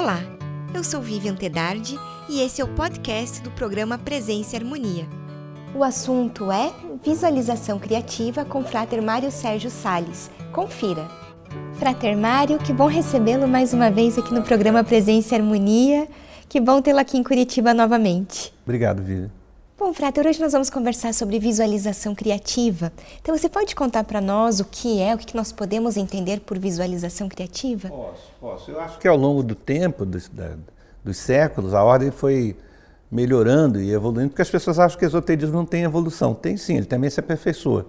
Olá, eu sou Vivian Tedardi e esse é o podcast do programa Presença e Harmonia. O assunto é visualização criativa com Frater Mário Sérgio Sales. Confira. Frater Mário, que bom recebê-lo mais uma vez aqui no programa Presença e Harmonia. Que bom tê-lo aqui em Curitiba novamente. Obrigado, Vivian. Bom, Frater, hoje nós vamos conversar sobre visualização criativa. Então, você pode contar para nós o que é, o que nós podemos entender por visualização criativa? Posso, posso. Eu acho que ao longo do tempo, dos, da, dos séculos, a ordem foi melhorando e evoluindo, porque as pessoas acham que o esoterismo não tem evolução. Tem sim, ele também se aperfeiçoa.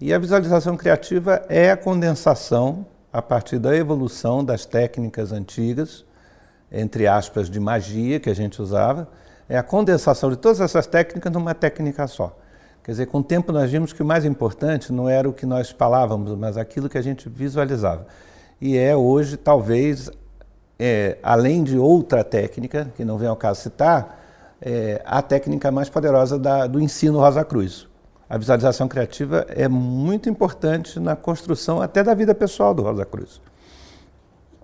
E a visualização criativa é a condensação, a partir da evolução das técnicas antigas, entre aspas, de magia que a gente usava, é a condensação de todas essas técnicas numa técnica só. Quer dizer, com o tempo nós vimos que o mais importante não era o que nós falávamos, mas aquilo que a gente visualizava. E é hoje, talvez, é, além de outra técnica, que não vem ao caso citar, é, a técnica mais poderosa da, do ensino Rosa Cruz. A visualização criativa é muito importante na construção até da vida pessoal do Rosa Cruz.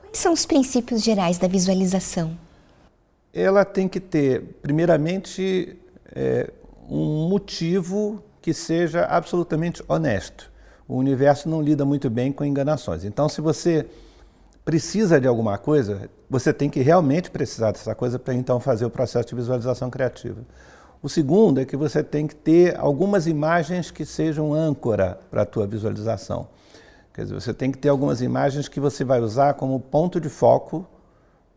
Quais são os princípios gerais da visualização? Ela tem que ter, primeiramente, é, um motivo que seja absolutamente honesto. O universo não lida muito bem com enganações. Então, se você precisa de alguma coisa, você tem que realmente precisar dessa coisa para então fazer o processo de visualização criativa. O segundo é que você tem que ter algumas imagens que sejam âncora para a tua visualização. Quer dizer, você tem que ter algumas imagens que você vai usar como ponto de foco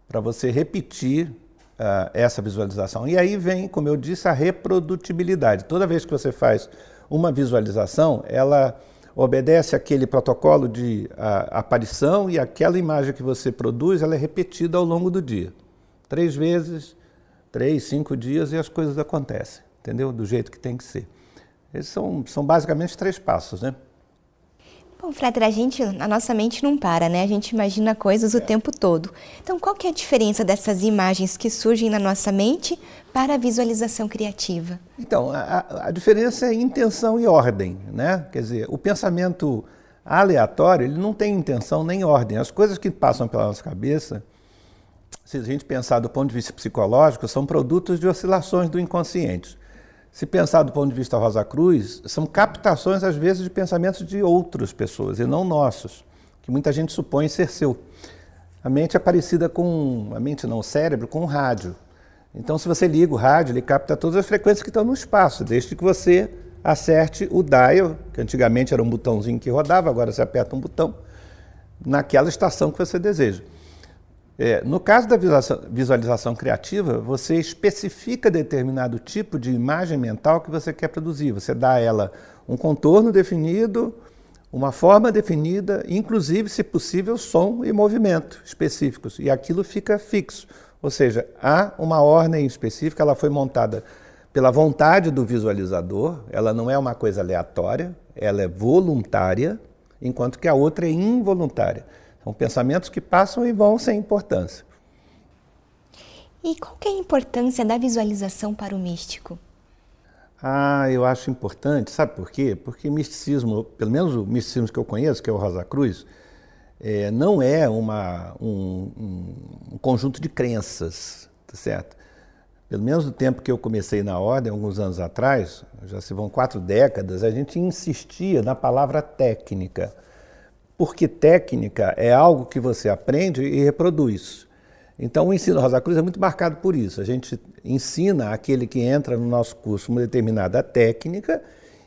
para você repetir uh, essa visualização. E aí vem, como eu disse, a reprodutibilidade. Toda vez que você faz uma visualização, ela obedece aquele protocolo de uh, aparição e aquela imagem que você produz, ela é repetida ao longo do dia. Três vezes, três, cinco dias e as coisas acontecem, entendeu? Do jeito que tem que ser. Esses são, são basicamente três passos, né? Bom, Frater, a gente, a nossa mente não para, né? A gente imagina coisas o é. tempo todo. Então, qual que é a diferença dessas imagens que surgem na nossa mente para a visualização criativa? Então, a, a diferença é intenção e ordem, né? Quer dizer, o pensamento aleatório, ele não tem intenção nem ordem. As coisas que passam pela nossa cabeça, se a gente pensar do ponto de vista psicológico, são produtos de oscilações do inconsciente. Se pensar do ponto de vista Rosa Cruz, são captações, às vezes, de pensamentos de outras pessoas e não nossos, que muita gente supõe ser seu. A mente é parecida com, a mente não, o cérebro, com o rádio. Então, se você liga o rádio, ele capta todas as frequências que estão no espaço, desde que você acerte o dial, que antigamente era um botãozinho que rodava, agora você aperta um botão, naquela estação que você deseja. É, no caso da visualização criativa, você especifica determinado tipo de imagem mental que você quer produzir. Você dá a ela um contorno definido, uma forma definida, inclusive, se possível, som e movimento específicos. E aquilo fica fixo. Ou seja, há uma ordem específica, ela foi montada pela vontade do visualizador, ela não é uma coisa aleatória, ela é voluntária, enquanto que a outra é involuntária. São pensamentos que passam e vão sem importância. E qual é a importância da visualização para o místico? Ah, eu acho importante, sabe por quê? Porque misticismo, pelo menos o misticismo que eu conheço, que é o Rosa Cruz, é, não é uma, um, um, conjunto de crenças, tá certo? Pelo menos no tempo que eu comecei na ordem, alguns anos atrás, já se vão quatro décadas, a gente insistia na palavra técnica porque técnica é algo que você aprende e reproduz. Então, o ensino Rosa Cruz é muito marcado por isso. A gente ensina aquele que entra no nosso curso uma determinada técnica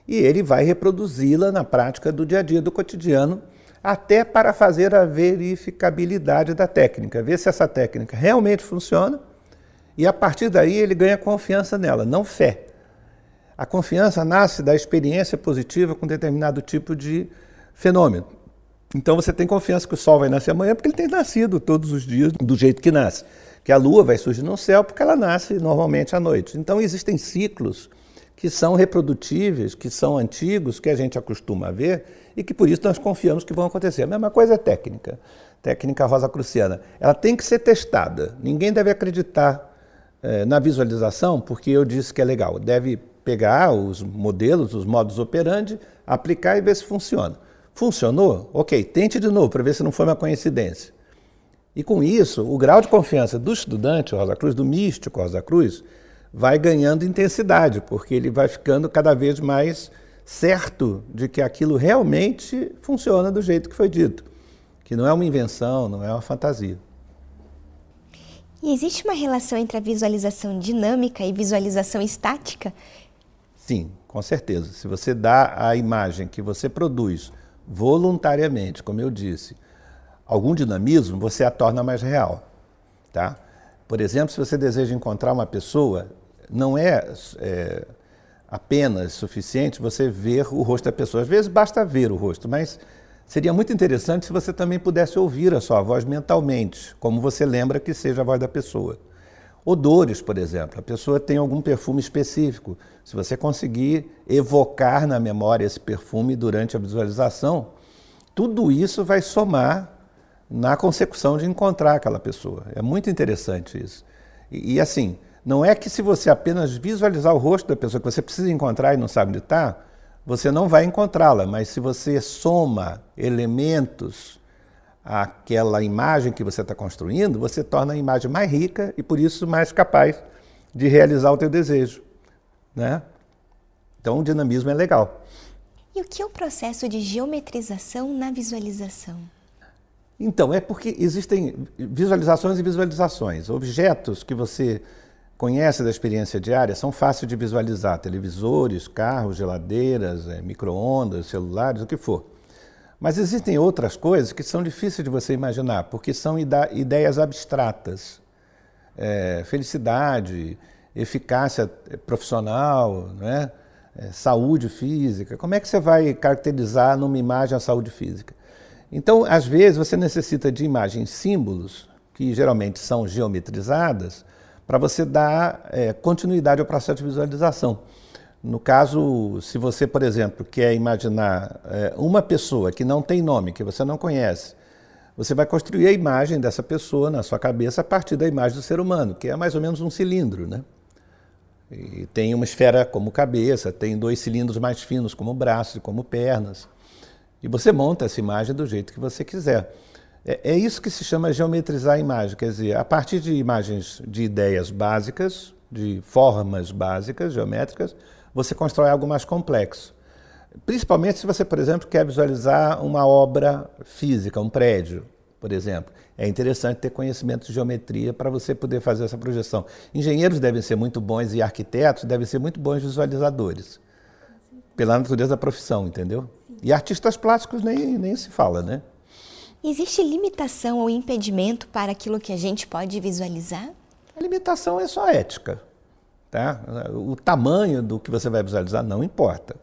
e ele vai reproduzi-la na prática do dia a dia, do cotidiano, até para fazer a verificabilidade da técnica, ver se essa técnica realmente funciona e a partir daí ele ganha confiança nela, não fé. A confiança nasce da experiência positiva com determinado tipo de fenômeno. Então você tem confiança que o sol vai nascer amanhã porque ele tem nascido todos os dias do jeito que nasce. Que a lua vai surgir no céu porque ela nasce normalmente à noite. Então existem ciclos que são reprodutíveis, que são antigos, que a gente acostuma a ver e que por isso nós confiamos que vão acontecer. A mesma coisa é técnica, técnica rosa cruciana. Ela tem que ser testada. Ninguém deve acreditar eh, na visualização porque eu disse que é legal. Deve pegar os modelos, os modos operandi, aplicar e ver se funciona. Funcionou? Ok, tente de novo para ver se não foi uma coincidência. E com isso, o grau de confiança do estudante Rosa Cruz, do místico Rosa Cruz, vai ganhando intensidade, porque ele vai ficando cada vez mais certo de que aquilo realmente funciona do jeito que foi dito, que não é uma invenção, não é uma fantasia. E existe uma relação entre a visualização dinâmica e visualização estática? Sim, com certeza. Se você dá a imagem que você produz voluntariamente, como eu disse, algum dinamismo, você a torna mais real. Tá? Por exemplo, se você deseja encontrar uma pessoa, não é, é apenas suficiente você ver o rosto da pessoa. Às vezes basta ver o rosto, mas seria muito interessante se você também pudesse ouvir a sua voz mentalmente, como você lembra que seja a voz da pessoa. Odores, por exemplo. A pessoa tem algum perfume específico. Se você conseguir evocar na memória esse perfume durante a visualização, tudo isso vai somar na consecução de encontrar aquela pessoa. É muito interessante isso. E, e assim, não é que se você apenas visualizar o rosto da pessoa que você precisa encontrar e não sabe onde está, você não vai encontrá-la, mas se você soma elementos àquela imagem que você está construindo, você torna a imagem mais rica e por isso mais capaz de realizar o teu desejo, né? Então o dinamismo é legal. E o que é o processo de geometrização na visualização? Então, é porque existem visualizações e visualizações. Objetos que você conhece da experiência diária são fáceis de visualizar: televisores, carros, geladeiras, é, micro-ondas, celulares, o que for. Mas existem outras coisas que são difíceis de você imaginar, porque são ideias abstratas. É, felicidade, eficácia profissional, né? É, saúde física. Como é que você vai caracterizar numa imagem a saúde física? Então, às vezes, você necessita de imagens símbolos, que geralmente são geometrizadas, para você dar é, continuidade ao processo de visualização. No caso, se você, por exemplo, quer imaginar é, uma pessoa que não tem nome, que você não conhece, você vai construir a imagem dessa pessoa na sua cabeça a partir da imagem do ser humano, que é mais ou menos um cilindro, né? E tem uma esfera como cabeça, tem dois cilindros mais finos como braços e como pernas. E você monta essa imagem do jeito que você quiser. É, é, isso que se chama geometrizar a imagem, quer dizer, a partir de imagens de ideias básicas, de formas básicas, geométricas, você constrói algo mais complexo. Principalmente se você, por exemplo, quer visualizar uma obra física, um prédio, por exemplo. É interessante ter conhecimento de geometria para você poder fazer essa projeção. Engenheiros devem ser muito bons e arquitetos devem ser muito bons visualizadores, pela natureza da profissão, entendeu? E artistas plásticos nem, nem se fala, né? Existe limitação ou impedimento para aquilo que a gente pode visualizar? A limitação é só ética. Tá? O tamanho do que você vai visualizar não importa.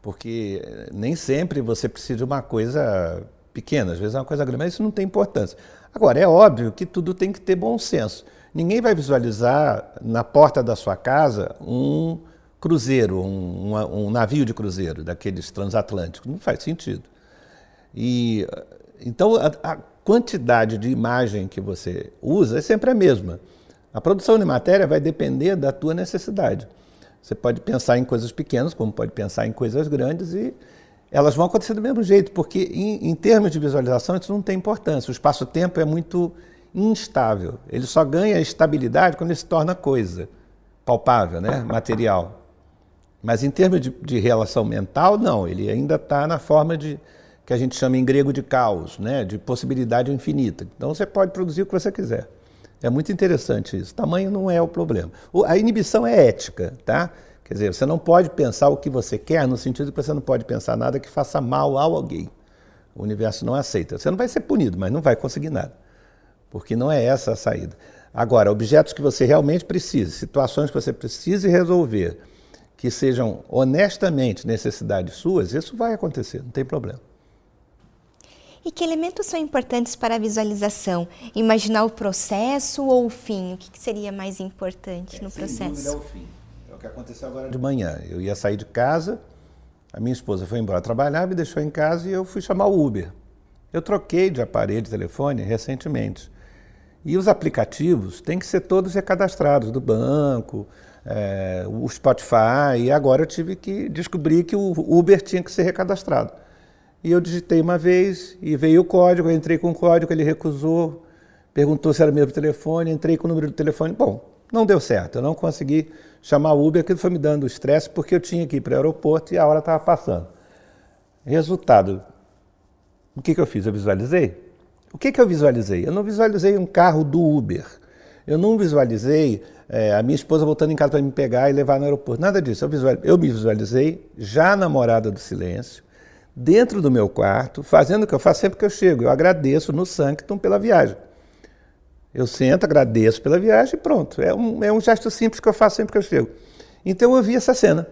Porque nem sempre você precisa de uma coisa pequena, às vezes é uma coisa grande, mas isso não tem importância. Agora, é óbvio que tudo tem que ter bom senso. Ninguém vai visualizar na porta da sua casa um cruzeiro, um, um, um navio de cruzeiro, daqueles transatlânticos. Não faz sentido. E então, a, a, quantidade de imagem que você usa é sempre a mesma. A produção de matéria vai depender da tua necessidade. Você pode pensar em coisas pequenas, como pode pensar em coisas grandes, e elas vão acontecer do mesmo jeito, porque em, em termos de visualização isso não tem importância. O espaço-tempo é muito instável. Ele só ganha estabilidade quando ele se torna coisa palpável, né? material. Mas em termos de, de relação mental, não. Ele ainda está na forma de, que a gente chama em grego de caos, né, de possibilidade infinita. Então você pode produzir o que você quiser. É muito interessante isso. Tamanho não é o problema. A inibição é ética, tá? Quer dizer, você não pode pensar o que você quer no sentido que você não pode pensar nada que faça mal a alguém. O universo não aceita. Você não vai ser punido, mas não vai conseguir nada. Porque não é essa a saída. Agora, objetos que você realmente precise, situações que você precise resolver, que sejam honestamente necessidades suas, isso vai acontecer, não tem problema. E que elementos são importantes para a visualização? Imaginar o processo ou o fim? O que seria mais importante é, no processo? é o fim. É o que aconteceu agora de manhã. Eu ia sair de casa, a minha esposa foi embora trabalhar, me deixou em casa e eu fui chamar o Uber. Eu troquei de aparelho de telefone recentemente. E os aplicativos têm que ser todos recadastrados do banco, é, o Spotify, e agora eu tive que descobrir que o Uber tinha que ser recadastrado. E eu digitei uma vez e veio o código, eu entrei com o código, ele recusou, perguntou se era meu telefone, entrei com o número do telefone. Bom, não deu certo, eu não consegui chamar o Uber, aquilo foi me dando estresse porque eu tinha que ir para o aeroporto e a hora estava passando. Resultado, o que, que eu fiz? Eu visualizei? O que, que eu visualizei? Eu não visualizei um carro do Uber. Eu não visualizei é, a minha esposa voltando em casa para me pegar e levar no aeroporto. Nada disso. Eu, visualizei, eu me visualizei já na morada do silêncio, dentro do meu quarto, fazendo o que eu faço sempre que eu chego. Eu agradeço no Sanctum pela viagem. Eu sento, agradeço pela viagem e pronto. É um, é um gesto simples que eu faço sempre que eu chego. Então eu vi essa cena.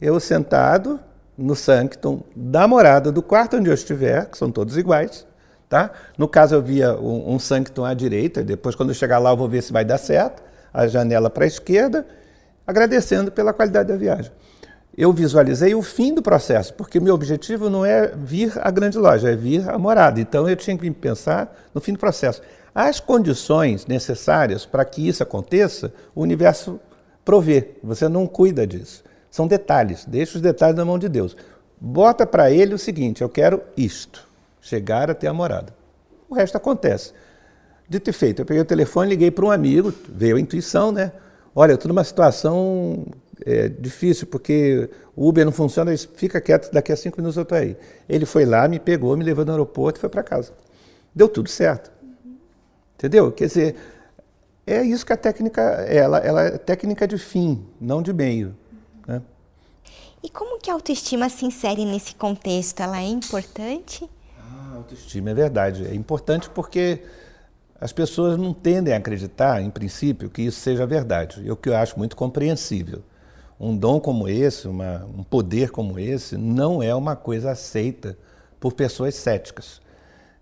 Eu sentado no Sanctum da morada, do quarto onde eu estiver, que são todos iguais, tá? No caso eu via um, um Sanctum à direita, depois quando eu chegar lá eu vou ver se vai dar certo, a janela para a esquerda, agradecendo pela qualidade da viagem. Eu visualizei o fim do processo, porque meu objetivo não é vir à grande loja, é vir à morada. Então eu tinha que pensar no fim do processo. As condições necessárias para que isso aconteça, o universo provê. Você não cuida disso. São detalhes. Deixa os detalhes na mão de Deus. Bota para ele o seguinte: eu quero isto, chegar até a morada. O resto acontece. Dito e feito, eu peguei o telefone, liguei para um amigo, veio a intuição, né? Olha, eu estou numa situação é, difícil, porque o Uber não funciona, fica quieto, daqui a cinco minutos eu estou aí. Ele foi lá, me pegou, me levou no aeroporto e foi para casa. Deu tudo certo. Entendeu? Quer dizer, é isso que a técnica, ela, ela é técnica de fim, não de meio. Né? E como que a autoestima se insere nesse contexto? Ela é importante? Ah, autoestima é verdade. É importante porque as pessoas não tendem a acreditar, em princípio, que isso seja verdade. E o que eu acho muito compreensível. Um dom como esse, uma, um poder como esse, não é uma coisa aceita por pessoas céticas.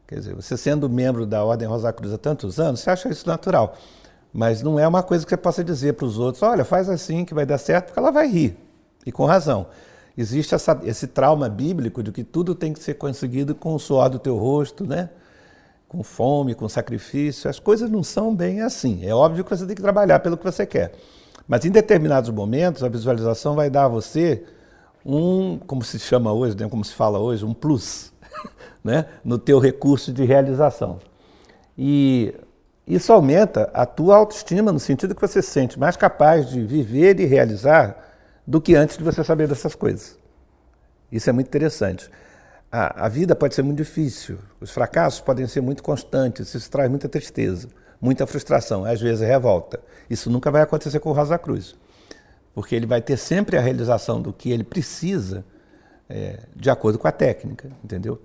Quer dizer, você sendo membro da Ordem Rosa Cruz há tantos anos, você acha isso natural. Mas não é uma coisa que você possa dizer para os outros, olha, faz assim que vai dar certo, porque ela vai rir. E com razão. Existe essa, esse trauma bíblico de que tudo tem que ser conseguido com o suor do teu rosto, né? Com fome, com sacrifício. As coisas não são bem assim. É óbvio que você tem que trabalhar pelo que você quer. Mas em determinados momentos, a visualização vai dar a você um, como se chama hoje, né? como se fala hoje, um plus né, no teu recurso de realização. E isso aumenta a tua autoestima no sentido que você se sente mais capaz de viver e realizar do que antes de você saber dessas coisas. Isso é muito interessante. A, a vida pode ser muito difícil, os fracassos podem ser muito constantes, isso traz muita tristeza, muita frustração, às vezes revolta. Isso nunca vai acontecer com o Rosa Cruz, porque ele vai ter sempre a realização do que ele precisa é, de acordo com a técnica, entendeu?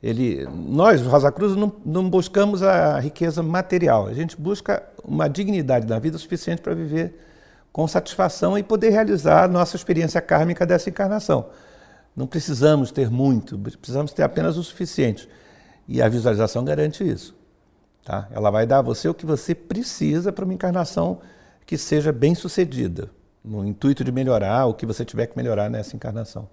Ele, nós, Rosa Cruz, não, não, buscamos a riqueza material, a gente busca uma dignidade da vida suficiente para viver com satisfação e poder realizar a nossa experiência kármica dessa encarnação. Não precisamos ter muito, precisamos ter apenas o suficiente. E a visualização garante isso. Tá? Ela vai dar a você o que você precisa para uma encarnação que seja bem sucedida, no intuito de melhorar o que você tiver que melhorar nessa encarnação.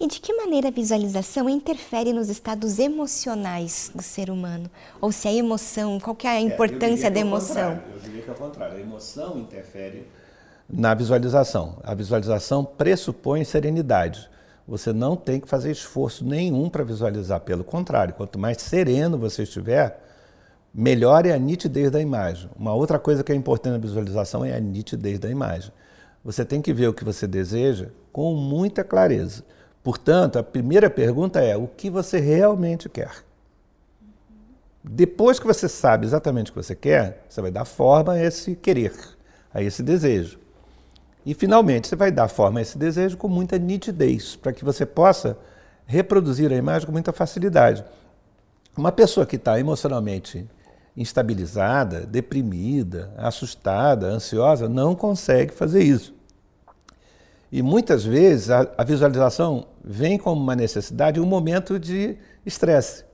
E de que maneira a visualização interfere nos estados emocionais do ser humano? Ou se a emoção, qual que é a importância é, da emoção? Eu diria que é o contrário. A emoção interfere na visualização. A visualização pressupõe serenidade. Você não tem que fazer esforço nenhum para visualizar. Pelo contrário, quanto mais sereno você estiver, melhor é a nitidez da imagem. Uma outra coisa que é importante na visualização é a nitidez da imagem. Você tem que ver o que você deseja com muita clareza. Portanto, a primeira pergunta é: o que você realmente quer? Depois que você sabe exatamente o que você quer, você vai dar forma a esse querer, a esse desejo. E, finalmente, você vai dar forma a esse desejo com muita nitidez, para que você possa reproduzir a imagem com muita facilidade. Uma pessoa que está emocionalmente instabilizada, deprimida, assustada, ansiosa, não consegue fazer isso. E muitas vezes a, a visualização vem como uma necessidade, um momento de estresse.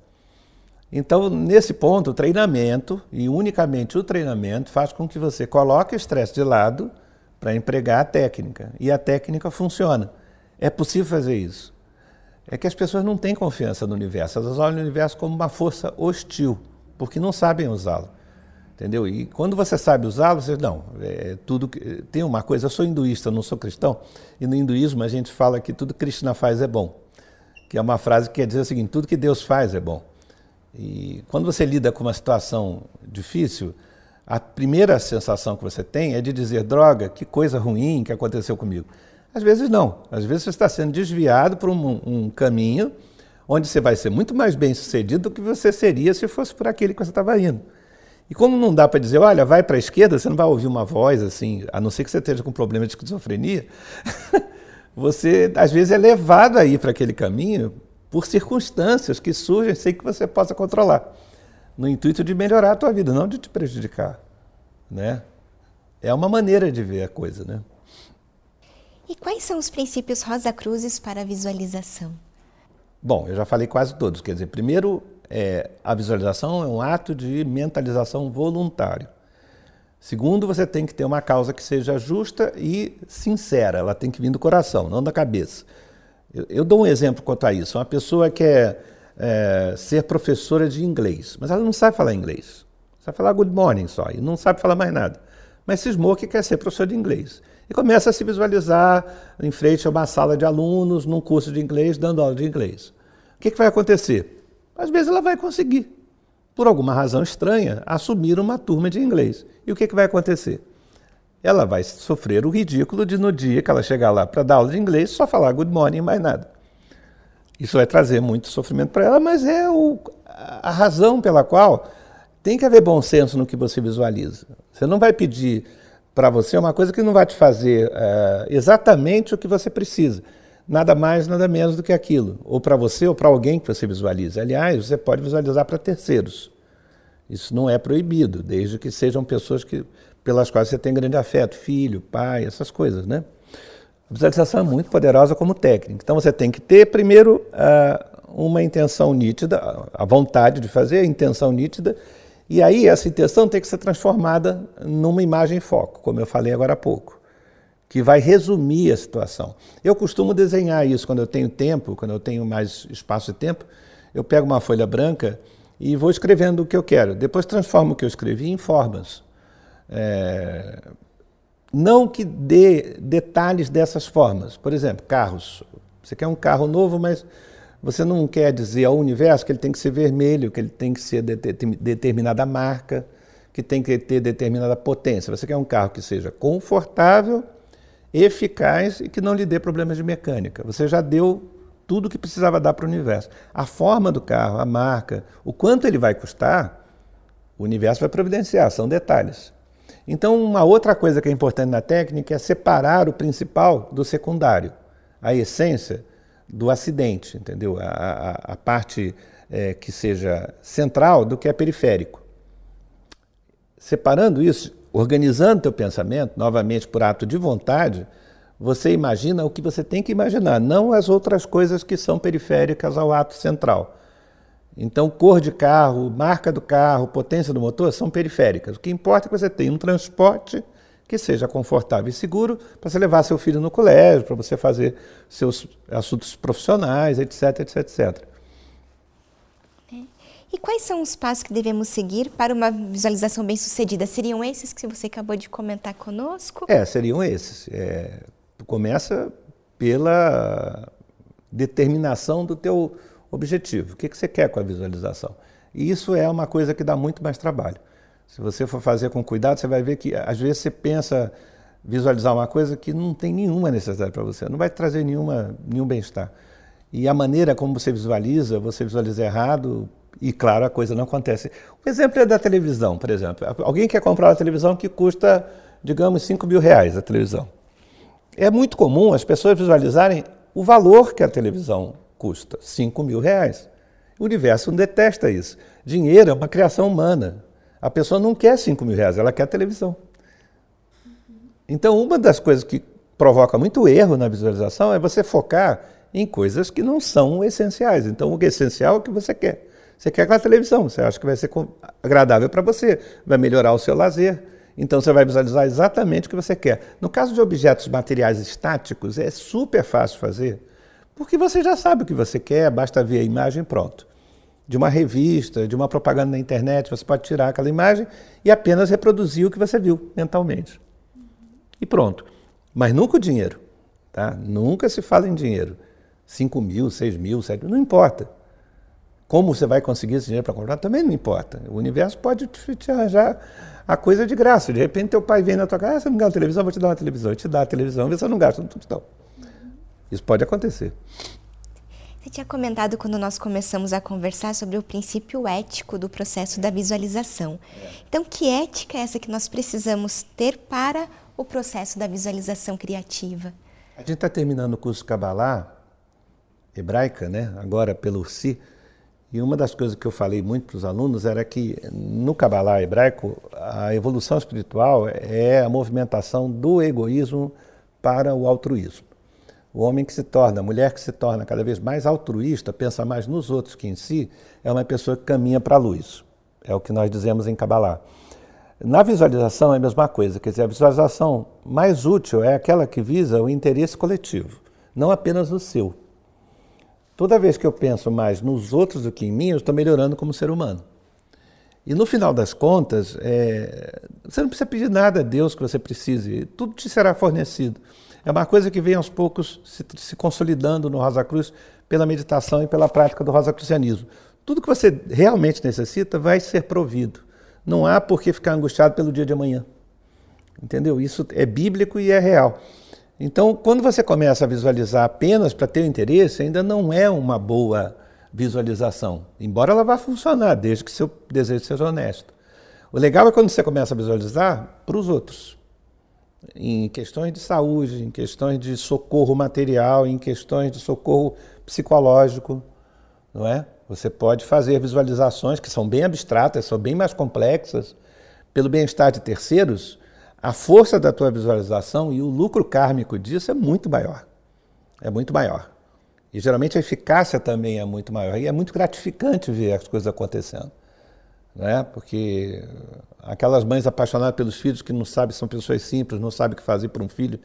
Então, nesse ponto, o treinamento, e unicamente o treinamento, faz com que você coloque o estresse de lado para empregar a técnica. E a técnica funciona. É possível fazer isso. É que as pessoas não têm confiança no universo, elas olham o universo como uma força hostil, porque não sabem usá-lo. Entendeu? E quando você sabe usá-lo, você não, é, tudo tem uma coisa, eu sou hinduísta, não sou cristão, e no hinduísmo a gente fala que tudo que Krishna faz é bom. Que é uma frase que quer dizer o seguinte, tudo que Deus faz é bom. E quando você lida com uma situação difícil, a primeira sensação que você tem é de dizer: droga, que coisa ruim que aconteceu comigo. Às vezes não. Às vezes você está sendo desviado por um, um caminho onde você vai ser muito mais bem sucedido do que você seria se fosse por aquele que você estava indo. E como não dá para dizer, olha, vai para a esquerda, você não vai ouvir uma voz assim, a não ser que você esteja com problema de esquizofrenia, você às vezes é levado a ir para aquele caminho por circunstâncias que surgem sem que você possa controlar, no intuito de melhorar a tua vida, não de te prejudicar, né? É uma maneira de ver a coisa, né? E quais são os princípios Rosa Cruzes para a visualização? Bom, eu já falei quase todos. Quer dizer, primeiro, é, a visualização é um ato de mentalização voluntário. Segundo, você tem que ter uma causa que seja justa e sincera. Ela tem que vir do coração, não da cabeça. Eu, eu dou um exemplo quanto a isso. Uma pessoa quer é, ser professora de inglês, mas ela não sabe falar inglês. Sabe falar good morning só e não sabe falar mais nada. Mas cismou que quer ser professor de inglês. E começa a se visualizar em frente a uma sala de alunos, num curso de inglês, dando aula de inglês. O que, que vai acontecer? Às vezes ela vai conseguir, por alguma razão estranha, assumir uma turma de inglês. E o que, que vai acontecer? Ela vai sofrer o ridículo de, no dia que ela chegar lá para dar aula de inglês, só falar good morning e mais nada. Isso vai trazer muito sofrimento para ela, mas é o, a razão pela qual tem que haver bom senso no que você visualiza. Você não vai pedir para você uma coisa que não vai te fazer é, exatamente o que você precisa. Nada mais, nada menos do que aquilo. Ou para você ou para alguém que você visualiza. Aliás, você pode visualizar para terceiros. Isso não é proibido, desde que sejam pessoas que, pelas quais você tem grande afeto, filho, pai, essas coisas, né? Visualização é muito poderosa como técnica. Então você tem que ter, primeiro, uma intenção nítida, a vontade de fazer, a intenção nítida, e aí essa intenção tem que ser transformada numa imagem foco, como eu falei agora há pouco, que vai resumir a situação. Eu costumo desenhar isso quando eu tenho tempo, quando eu tenho mais espaço de tempo, eu pego uma folha branca e vou escrevendo o que eu quero. Depois transformo o que eu escrevi em formas. É... Não que dê detalhes dessas formas. Por exemplo, carros. Você quer um carro novo, mas você não quer dizer ao universo que ele tem que ser vermelho, que ele tem que ser de determinada marca, que tem que ter determinada potência. Você quer um carro que seja confortável, eficaz e que não lhe dê problemas de mecânica. Você já deu tudo o que precisava dar para o universo. A forma do carro, a marca, o quanto ele vai custar, o universo vai providenciar, são detalhes. Então, uma outra coisa que é importante na técnica é separar o principal do secundário. A essência do acidente, entendeu? A, a, a parte é, que seja central do que é periférico. Separando isso, organizando teu pensamento, novamente por ato de vontade, você imagina o que você tem que imaginar, não as outras coisas que são periféricas ao ato central. Então, cor de carro, marca do carro, potência do motor são periféricas. O que importa é que você tenha um transporte que seja confortável e seguro para você levar seu filho no colégio, para você fazer seus assuntos profissionais, etc, etc, etc. E quais são os passos que devemos seguir para uma visualização bem sucedida? Seriam esses que você acabou de comentar conosco? É, seriam esses. É, começa pela determinação do teu objetivo. O que, você quer com a visualização? E isso é uma coisa que dá muito mais trabalho. Se você for fazer com cuidado, você vai ver que às vezes você pensa visualizar uma coisa que não tem nenhuma necessidade para você, não vai trazer nenhuma, nenhum bem-estar. E a maneira como você visualiza, você visualiza errado e, claro, a coisa não acontece. O exemplo é da televisão, por exemplo. Alguém quer comprar uma televisão que custa, digamos, 5 mil reais a televisão. É muito comum as pessoas visualizarem o valor que a televisão custa, 5 mil reais. O universo detesta isso. Dinheiro é uma criação humana. A pessoa não quer 5 mil reais, ela quer televisão. Então, uma das coisas que provoca muito erro na visualização é você focar em coisas que não são essenciais. Então, o essencial é o que você quer. Você quer aquela televisão, você acha que vai ser agradável para você, vai melhorar o seu lazer. Então, você vai visualizar exatamente o que você quer. No caso de objetos materiais estáticos, é super fácil fazer, porque você já sabe o que você quer, basta ver a imagem pronto de uma revista, de uma propaganda na internet, você pode tirar aquela imagem e apenas reproduzir o que você viu mentalmente. E pronto. Mas nunca o dinheiro. Tá? Nunca se fala em dinheiro. 5 mil, 6 mil, 7 mil, não importa. Como você vai conseguir esse dinheiro para comprar? Também não importa. O universo pode te arranjar a coisa de graça. De repente, teu pai vem na tua casa, ah, você não ganha uma televisão, vou te dar uma televisão. Eu te dá a televisão, vê se eu não tudo não. Isso pode acontecer. Você tinha comentado quando nós começamos a conversar sobre o princípio ético do processo da visualização. Então, que ética é essa que nós precisamos ter para o processo da visualização criativa? A gente está terminando o curso Kabbalah, hebraica, né? agora pelo Si, e uma das coisas que eu falei muito para os alunos era que no Kabbalah hebraico, a evolução espiritual é a movimentação do egoísmo para o altruísmo. O homem que se torna, a mulher que se torna cada vez mais altruísta, pensa mais nos outros que em si, é uma pessoa que caminha para a luz. É o que nós dizemos em Kabbalah. Na visualização é a mesma coisa, quer dizer, a visualização mais útil é aquela que visa o interesse coletivo, não apenas o seu. Toda vez que eu penso mais nos outros do que em mim, eu estou melhorando como ser humano. E no final das contas, é, você não precisa pedir nada a Deus que você precise, tudo te será fornecido. É uma coisa que vem aos poucos se, se consolidando no Rosa Cruz pela meditação e pela prática do Rosacrucianismo. Tudo que você realmente necessita vai ser provido. Não há por que ficar angustiado pelo dia de amanhã. Entendeu? Isso é bíblico e é real. Então, quando você começa a visualizar apenas para ter interesse, ainda não é uma boa visualização, embora ela vá funcionar, desde que seu desejo seja honesto. O legal é quando você começa a visualizar para os outros em questões de saúde, em questões de socorro material, em questões de socorro psicológico, não é? Você pode fazer visualizações que são bem abstratas, são bem mais complexas, pelo bem-estar de terceiros, a força da tua visualização e o lucro kármico disso é muito maior. É muito maior. E geralmente a eficácia também é muito maior. E é muito gratificante ver as coisas acontecendo né? porque aquelas mães apaixonadas pelos filhos que não sabem, são pessoas simples, não sabem o que fazer por um filho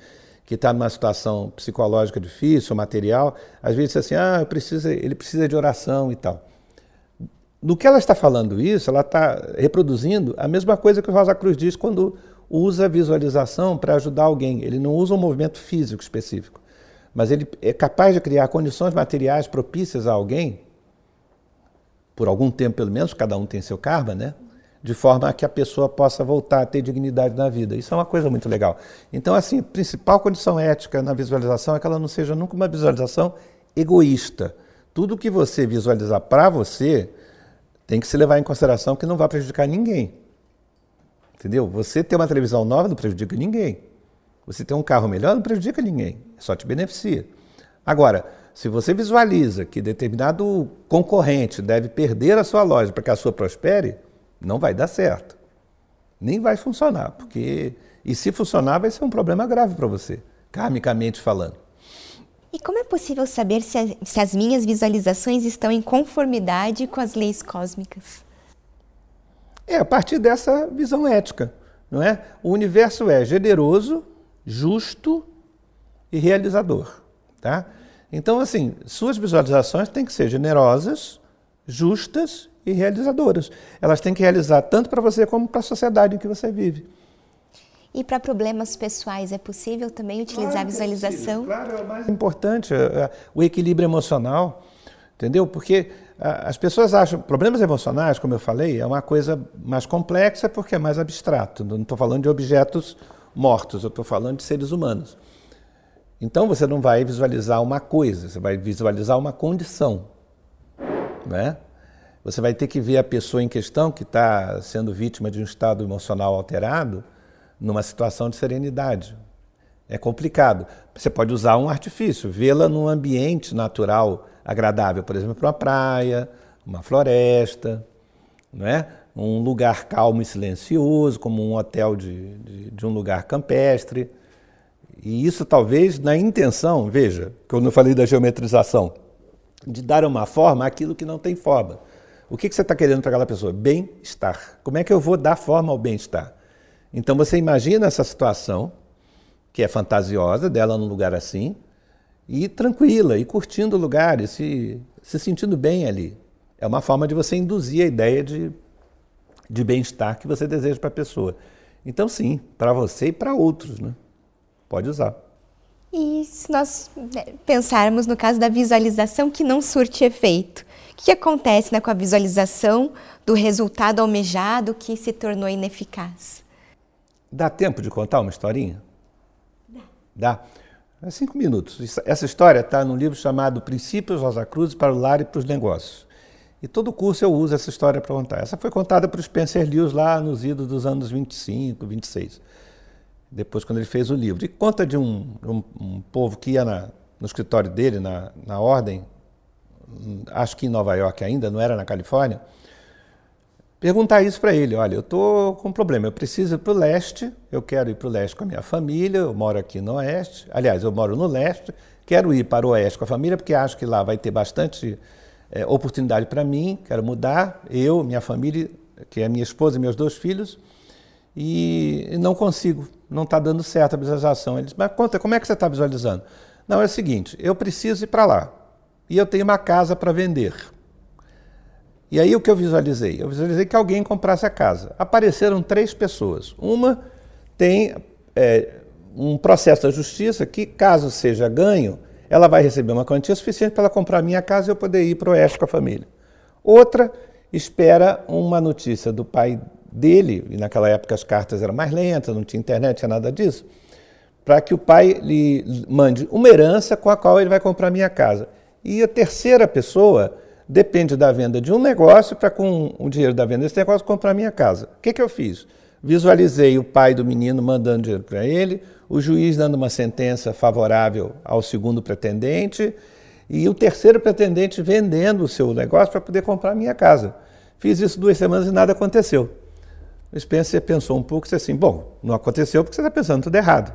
que está numa situação psicológica difícil, material, às vezes assim, ah, preciso, ele precisa de oração e tal. No que ela está falando isso, ela está reproduzindo a mesma coisa que o Rosa Cruz diz quando usa a visualização para ajudar alguém. Ele não usa um movimento físico específico, mas ele é capaz de criar condições materiais propícias a alguém por algum tempo pelo menos, cada um tem seu karma, né? De forma que a pessoa possa voltar a ter dignidade na vida. Isso é uma coisa muito legal. Então, assim, a principal condição ética na visualização é que ela não seja nunca uma visualização egoísta. Tudo que você visualizar para você tem que se levar em consideração que não vai prejudicar ninguém. Entendeu? Você ter uma televisão nova não prejudica ninguém. Você ter um carro melhor não prejudica ninguém. Só te beneficia. Agora, se você visualiza que determinado concorrente deve perder a sua loja para que a sua prospere, não vai dar certo. Nem vai funcionar, porque e se funcionar vai ser um problema grave para você, karmicamente falando. E como é possível saber se, a, se as minhas visualizações estão em conformidade com as leis cósmicas? É a partir dessa visão ética, não é? O universo é generoso, justo e realizador, tá? Então, assim, suas visualizações têm que ser generosas, justas e realizadoras. Elas têm que realizar tanto para você como para a sociedade em que você vive. E para problemas pessoais, é possível também utilizar claro a é visualização? É claro, é o mais importante, é, é, o equilíbrio emocional, entendeu? Porque as pessoas acham, problemas emocionais, como eu falei, é uma coisa mais complexa porque é mais abstrato. Não estou falando de objetos mortos, eu estou falando de seres humanos. Então você não vai visualizar uma coisa, você vai visualizar uma condição. Né? Você vai ter que ver a pessoa em questão que está sendo vítima de um estado emocional alterado numa situação de serenidade. É complicado. Você pode usar um artifício, vê-la num ambiente natural agradável, por exemplo, uma praia, uma floresta, não é? um lugar calmo e silencioso, como um hotel de, de, de um lugar campestre. E isso talvez na intenção, veja, quando eu falei da geometrização, de dar uma forma àquilo que não tem forma. O que, que você está querendo para aquela pessoa? Bem-estar. Como é que eu vou dar forma ao bem-estar? Então você imagina essa situação, que é fantasiosa, dela num lugar assim, e tranquila, e curtindo o lugar, e se, se sentindo bem ali. É uma forma de você induzir a ideia de, de bem-estar que você deseja para a pessoa. Então, sim, para você e para outros. Né? Pode usar. E se nós né, pensarmos no caso da visualização que não surte efeito, O que acontece né, com a visualização do resultado almejado que se tornou ineficaz? Dá tempo de contar uma historinha? Dá. Dá. É cinco minutos. Essa história está num livro chamado Princípios Rosa Cruz para o Lar e para os Negócios. E todo curso eu uso essa história para contar. Essa foi contada para o Spencer Lewis lá nos idos dos anos 25, 26. Depois, quando ele fez o livro. E conta de um, um, um povo que ia na, no escritório dele, na, na ordem, acho que em Nova York ainda, não era na Califórnia, perguntar isso para ele. Olha, eu estou com um problema, eu preciso ir para o leste, eu quero ir para o leste com a minha família, eu moro aqui no oeste, aliás, eu moro no leste, quero ir para o oeste com a família, porque acho que lá vai ter bastante é, oportunidade para mim, quero mudar, eu, minha família, que é minha esposa e meus dois filhos, e não consigo, não está dando certo a visualização. Ele diz, mas conta, como é que você está visualizando? Não, é o seguinte, eu preciso ir para lá, e eu tenho uma casa para vender. E aí o que eu visualizei? Eu visualizei que alguém comprasse a casa. Apareceram três pessoas. Uma tem é, um processo da justiça que, caso seja ganho, ela vai receber uma quantia suficiente para ela comprar a minha casa e eu poder ir para o oeste com a família. Outra espera uma notícia do pai dele, e naquela época as cartas eram mais lentas, não tinha internet, tinha nada disso, para que o pai lhe mande uma herança com a qual ele vai comprar minha casa. E a terceira pessoa depende da venda de um negócio para, com o dinheiro da venda desse negócio, comprar minha casa. O que, que eu fiz? Visualizei o pai do menino mandando dinheiro para ele, o juiz dando uma sentença favorável ao segundo pretendente e o terceiro pretendente vendendo o seu negócio para poder comprar minha casa. Fiz isso duas semanas e nada aconteceu. O Spencer pensou um pouco e disse assim: Bom, não aconteceu porque você está pensando tudo errado.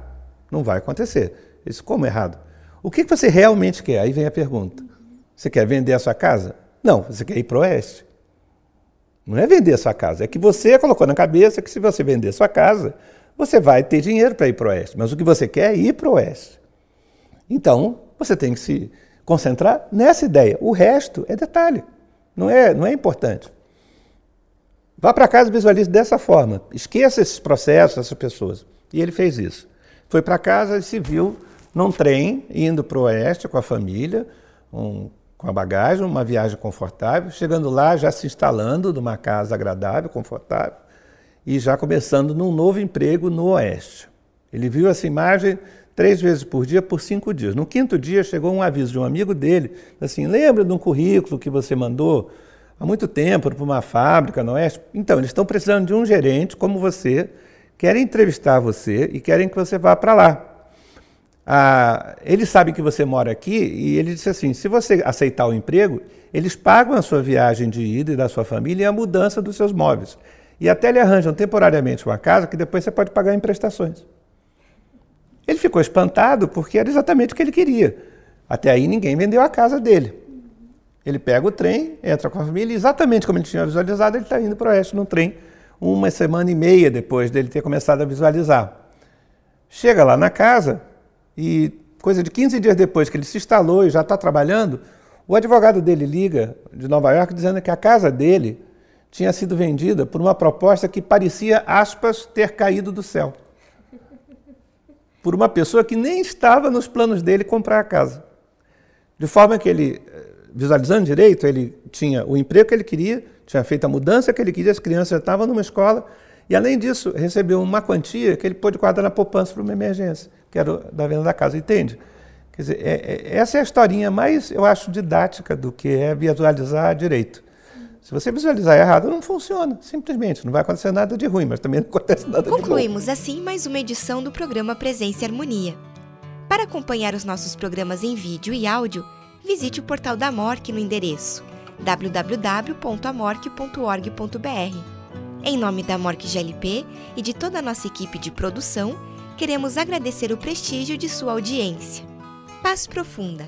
Não vai acontecer. Isso como errado? O que você realmente quer? Aí vem a pergunta. Você quer vender a sua casa? Não, você quer ir para o oeste. Não é vender a sua casa, é que você colocou na cabeça que se você vender a sua casa, você vai ter dinheiro para ir para o oeste, mas o que você quer é ir para o oeste. Então, você tem que se concentrar nessa ideia. O resto é detalhe, não é, não é importante. Vá para casa e visualize dessa forma. Esqueça esses processos, essas pessoas. E ele fez isso. Foi para casa e se viu num trem indo para o oeste com a família, um, com a bagagem, uma viagem confortável. Chegando lá, já se instalando numa casa agradável, confortável e já começando num novo emprego no Oeste. Ele viu essa imagem três vezes por dia por cinco dias. No quinto dia chegou um aviso de um amigo dele, assim, lembra de um currículo que você mandou há muito tempo para uma fábrica no Oeste? Então, eles estão precisando de um gerente como você, querem entrevistar você e querem que você vá para lá. Ah, eles sabem que você mora aqui e ele disse assim: se você aceitar o emprego, eles pagam a sua viagem de ida e da sua família e a mudança dos seus móveis. E até lhe arranjam temporariamente uma casa que depois você pode pagar em prestações. Ele ficou espantado porque era exatamente o que ele queria. Até aí ninguém vendeu a casa dele. Ele pega o trem, entra com a família, e exatamente como ele tinha visualizado, ele está indo para o oeste no trem, uma semana e meia depois dele ter começado a visualizar. Chega lá na casa e, coisa de 15 dias depois que ele se instalou e já está trabalhando, o advogado dele liga de Nova York dizendo que a casa dele tinha sido vendida por uma proposta que parecia, aspas, ter caído do céu. Por uma pessoa que nem estava nos planos dele comprar a casa. De forma que ele, eh, visualizando direito, ele tinha o emprego que ele queria, tinha feito a mudança que ele queria, as crianças já estavam numa escola, e além disso, recebeu uma quantia que ele pôde guardar na poupança para uma emergência, que era da venda da casa, entende? Quer dizer, é, é, essa é a historinha mais, eu acho, didática do que é visualizar direito. Se você visualizar errado, não funciona, simplesmente. Não vai acontecer nada de ruim, mas também não acontece nada Concluímos de bom. Concluímos assim mais uma edição do programa Presença e Harmonia. Para acompanhar os nossos programas em vídeo e áudio, visite o portal da MORC no endereço www.amorque.org.br. Em nome da MORC GLP e de toda a nossa equipe de produção, queremos agradecer o prestígio de sua audiência. Paz profunda!